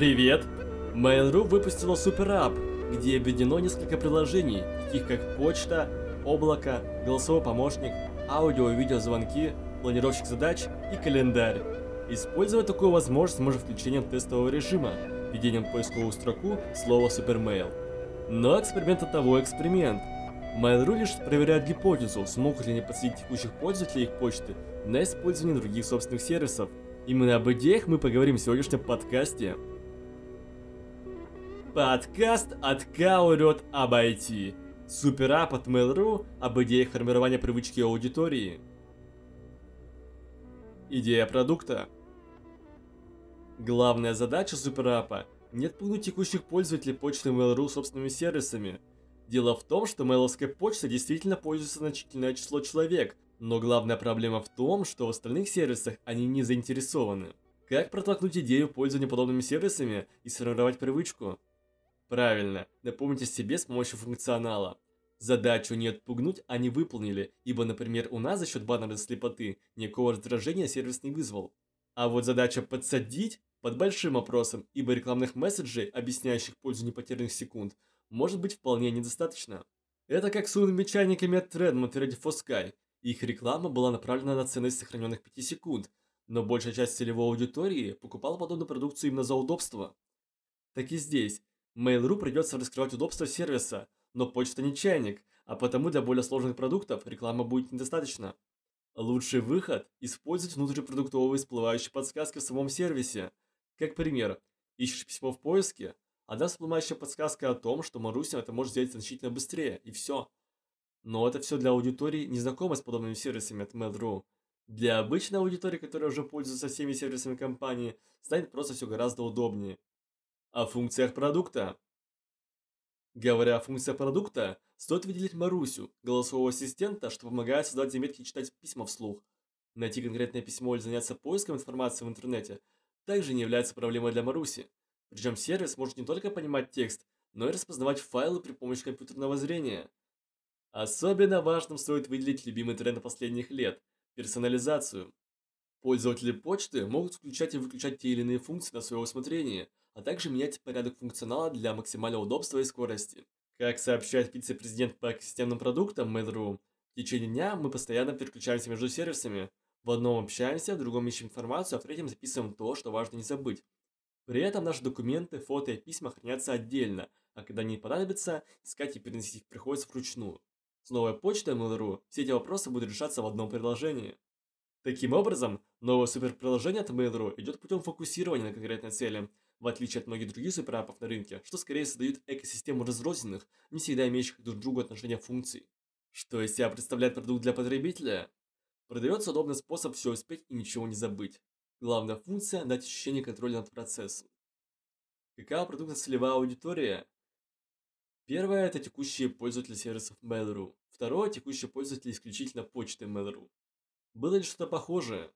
Привет! Mail.ru выпустила суперап, где объединено несколько приложений, таких как почта, облако, голосовой помощник, аудио и видеозвонки, планировщик задач и календарь. Использовать такую возможность можно включением тестового режима, введением в поисковую строку слова Supermail. Но эксперимент от того эксперимент. Mail.ru лишь проверяет гипотезу, смогут ли они подсветить текущих пользователей их почты на использование других собственных сервисов. Именно об идеях мы поговорим в сегодняшнем подкасте. Подкаст от Каурет об IT. Суперап от Mail.ru об идеях формирования привычки аудитории. Идея продукта. Главная задача суперапа – не отпугнуть текущих пользователей почты Mail.ru собственными сервисами. Дело в том, что мейловская почта действительно пользуется значительное число человек, но главная проблема в том, что в остальных сервисах они не заинтересованы. Как протолкнуть идею пользования подобными сервисами и сформировать привычку? Правильно, напомните себе с помощью функционала. Задачу не отпугнуть они выполнили, ибо, например, у нас за счет баннера слепоты никакого раздражения сервис не вызвал. А вот задача подсадить под большим вопросом, ибо рекламных месседжей, объясняющих пользу непотерянных секунд, может быть вполне недостаточно. Это как с умными чайниками от Redmond и Ready for Sky. Их реклама была направлена на ценность сохраненных 5 секунд, но большая часть целевой аудитории покупала подобную продукцию именно за удобство. Так и здесь. Mail.ru придется раскрывать удобство сервиса, но почта не чайник, а потому для более сложных продуктов реклама будет недостаточно. Лучший выход – использовать внутрипродуктовые всплывающие подсказки в самом сервисе. Как пример, ищешь письмо в поиске, одна всплывающая подсказка о том, что Маруся это может сделать значительно быстрее, и все. Но это все для аудитории, не знакомой с подобными сервисами от Mail.ru. Для обычной аудитории, которая уже пользуется всеми сервисами компании, станет просто все гораздо удобнее. О функциях продукта. Говоря о функциях продукта, стоит выделить Марусю, голосового ассистента, что помогает создавать заметки и читать письма вслух. Найти конкретное письмо или заняться поиском информации в интернете также не является проблемой для Маруси. Причем сервис может не только понимать текст, но и распознавать файлы при помощи компьютерного зрения. Особенно важным стоит выделить любимый тренд последних лет – персонализацию. Пользователи почты могут включать и выключать те или иные функции на свое усмотрение – а также менять порядок функционала для максимального удобства и скорости. Как сообщает вице-президент по системным продуктам Mail.ru, в течение дня мы постоянно переключаемся между сервисами. В одном общаемся, в другом ищем информацию, а в третьем записываем то, что важно не забыть. При этом наши документы, фото и письма хранятся отдельно, а когда они понадобятся, искать и переносить их приходится вручную. С новой почтой Mail.ru все эти вопросы будут решаться в одном приложении. Таким образом, новое суперприложение от Mail.ru идет путем фокусирования на конкретной цели – в отличие от многих других суперапов на рынке, что скорее создают экосистему разрозненных, не всегда имеющих друг к другу отношения функций. Что из себя представляет продукт для потребителя? Продается удобный способ все успеть и ничего не забыть. Главная функция – дать ощущение контроля над процессом. Какая продукта целевая аудитория? Первое – это текущие пользователи сервисов Mail.ru. Второе – текущие пользователи исключительно почты Mail.ru. Было ли что-то похожее?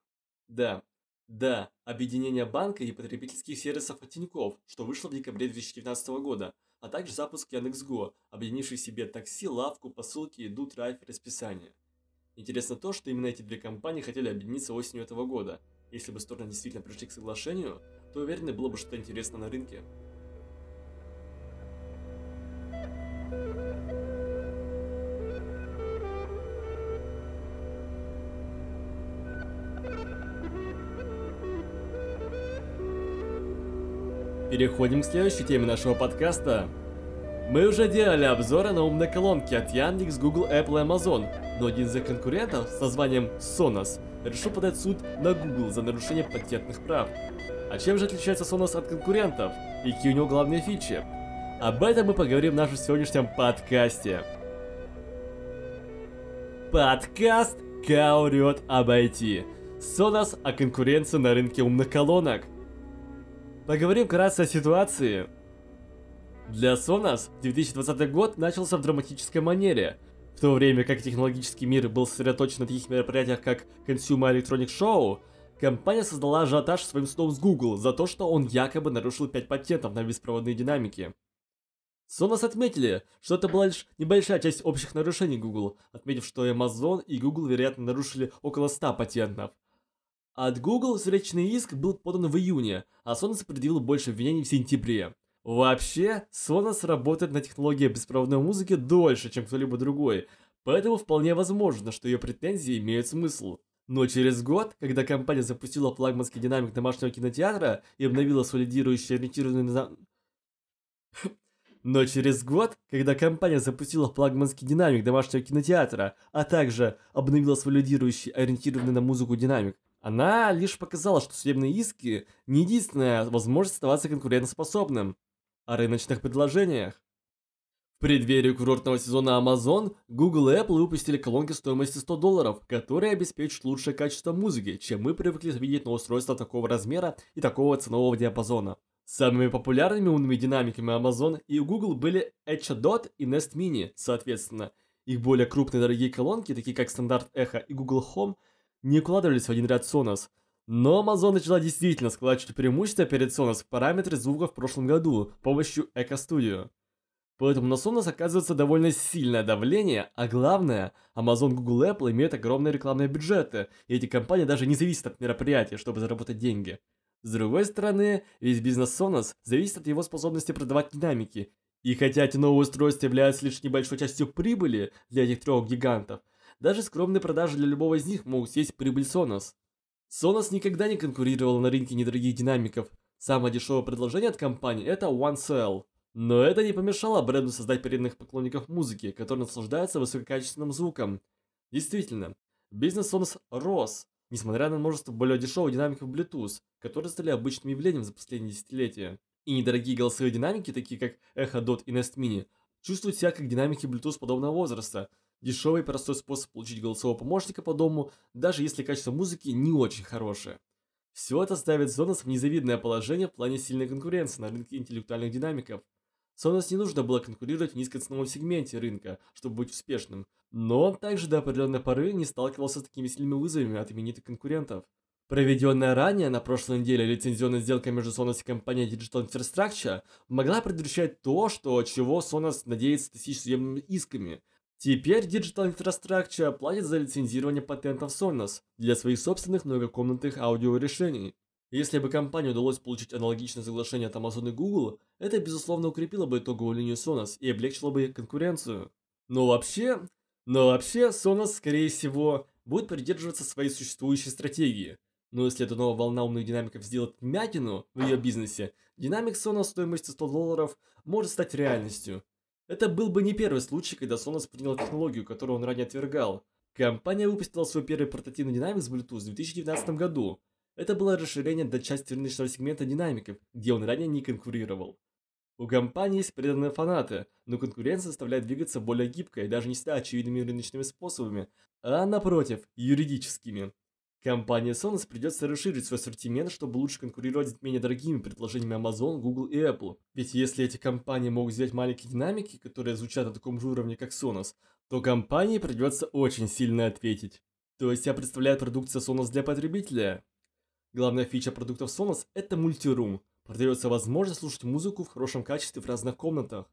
Да, да, объединение банка и потребительских сервисов от Тинькофф, что вышло в декабре 2019 года, а также запуск Яндекс.Го, объединивший в себе такси, лавку, посылки, еду, драйв расписание. Интересно то, что именно эти две компании хотели объединиться осенью этого года. Если бы стороны действительно пришли к соглашению, то уверены было бы что-то интересно на рынке. Переходим к следующей теме нашего подкаста. Мы уже делали обзоры на умные колонки от Яндекс, Google, Apple и Amazon, но один из их конкурентов с названием Sonos решил подать суд на Google за нарушение патентных прав. А чем же отличается Sonos от конкурентов? И какие у него главные фичи? Об этом мы поговорим в нашем сегодняшнем подкасте. Подкаст «Каурет IT». Sonos о конкуренции на рынке умных колонок. Поговорим вкратце о ситуации. Для Sonos 2020 год начался в драматической манере, в то время как технологический мир был сосредоточен на таких мероприятиях, как Consumer Electronic Show, компания создала ажиотаж своим судом с Google за то, что он якобы нарушил 5 патентов на беспроводные динамики. Sonos отметили, что это была лишь небольшая часть общих нарушений Google, отметив, что Amazon и Google, вероятно, нарушили около 100 патентов. От Google встречный иск был подан в июне, а Sonos предъявил больше обвинений в сентябре. Вообще, Sonos работает на технологии беспроводной музыки дольше, чем кто-либо другой, поэтому вполне возможно, что ее претензии имеют смысл. Но через год, когда компания запустила флагманский динамик домашнего кинотеатра и обновила солидирующий ориентированный на... Но через год, когда компания запустила флагманский динамик домашнего кинотеатра, а также обновила солидирующий ориентированный на музыку динамик, она лишь показала, что судебные иски не единственная возможность оставаться конкурентоспособным. О рыночных предложениях. В преддверии курортного сезона Amazon, Google и Apple выпустили колонки стоимостью 100 долларов, которые обеспечат лучшее качество музыки, чем мы привыкли видеть на устройствах такого размера и такого ценового диапазона. Самыми популярными умными динамиками Amazon и Google были Echo Dot и Nest Mini, соответственно. Их более крупные дорогие колонки, такие как стандарт Echo и Google Home, не укладывались в один ряд Sonos. Но Amazon начала действительно складывать преимущество перед Sonos в параметры звука в прошлом году с помощью Echo Studio. Поэтому на Sonos оказывается довольно сильное давление, а главное, Amazon, Google Apple имеют огромные рекламные бюджеты, и эти компании даже не зависят от мероприятия, чтобы заработать деньги. С другой стороны, весь бизнес Sonos зависит от его способности продавать динамики, и хотя эти новые устройства являются лишь небольшой частью прибыли для этих трех гигантов, даже скромные продажи для любого из них могут съесть прибыль Sonos. Sonos никогда не конкурировал на рынке недорогих динамиков. Самое дешевое предложение от компании это OneCell. Но это не помешало бренду создать преданных поклонников музыки, которые наслаждаются высококачественным звуком. Действительно, бизнес Sonos рос, несмотря на множество более дешевых динамиков Bluetooth, которые стали обычным явлением за последние десятилетия. И недорогие голосовые динамики, такие как Echo Dot и Nest Mini, чувствуют себя как динамики Bluetooth подобного возраста. Дешевый и простой способ получить голосового помощника по дому, даже если качество музыки не очень хорошее. Все это ставит Sonos в незавидное положение в плане сильной конкуренции на рынке интеллектуальных динамиков. Sonos не нужно было конкурировать в низкоценовом сегменте рынка, чтобы быть успешным, но он также до определенной поры не сталкивался с такими сильными вызовами от именитых конкурентов. Проведенная ранее на прошлой неделе лицензионная сделка между Sonos и компанией Digital Infrastructure могла предотвращать то, что чего Sonos надеется достичь судебными исками. Теперь Digital Infrastructure платит за лицензирование патентов Sonos для своих собственных многокомнатных аудиорешений. Если бы компании удалось получить аналогичное соглашение от Amazon и Google, это безусловно укрепило бы итоговую линию Sonos и облегчило бы конкуренцию. Но вообще, но вообще Sonos, скорее всего, будет придерживаться своей существующей стратегии. Но если эта новая волна умных динамиков сделает мятину в ее бизнесе, динамик Sonos стоимостью 100 долларов может стать реальностью. Это был бы не первый случай, когда Sonos принял технологию, которую он ранее отвергал. Компания выпустила свой первый портативный динамик с Bluetooth в 2019 году, это было расширение до части рыночного сегмента динамиков, где он ранее не конкурировал. У компании есть преданные фанаты, но конкуренция заставляет двигаться более гибко и даже не всегда очевидными рыночными способами, а напротив, юридическими. Компании Sonos придется расширить свой ассортимент, чтобы лучше конкурировать с менее дорогими предложениями Amazon, Google и Apple. Ведь если эти компании могут взять маленькие динамики, которые звучат на таком же уровне, как Sonos, то компании придется очень сильно ответить. То есть я представляю продукция Sonos для потребителя? Главная фича продуктов Sonos – это мультирум. Продается возможность слушать музыку в хорошем качестве в разных комнатах.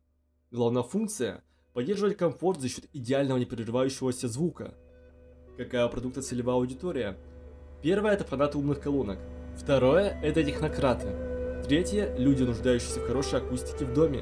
Главная функция – поддерживать комфорт за счет идеального непрерывающегося звука. Какая у продукта целевая аудитория? Первое – это фанаты умных колонок. Второе – это технократы. Третье – люди, нуждающиеся в хорошей акустике в доме.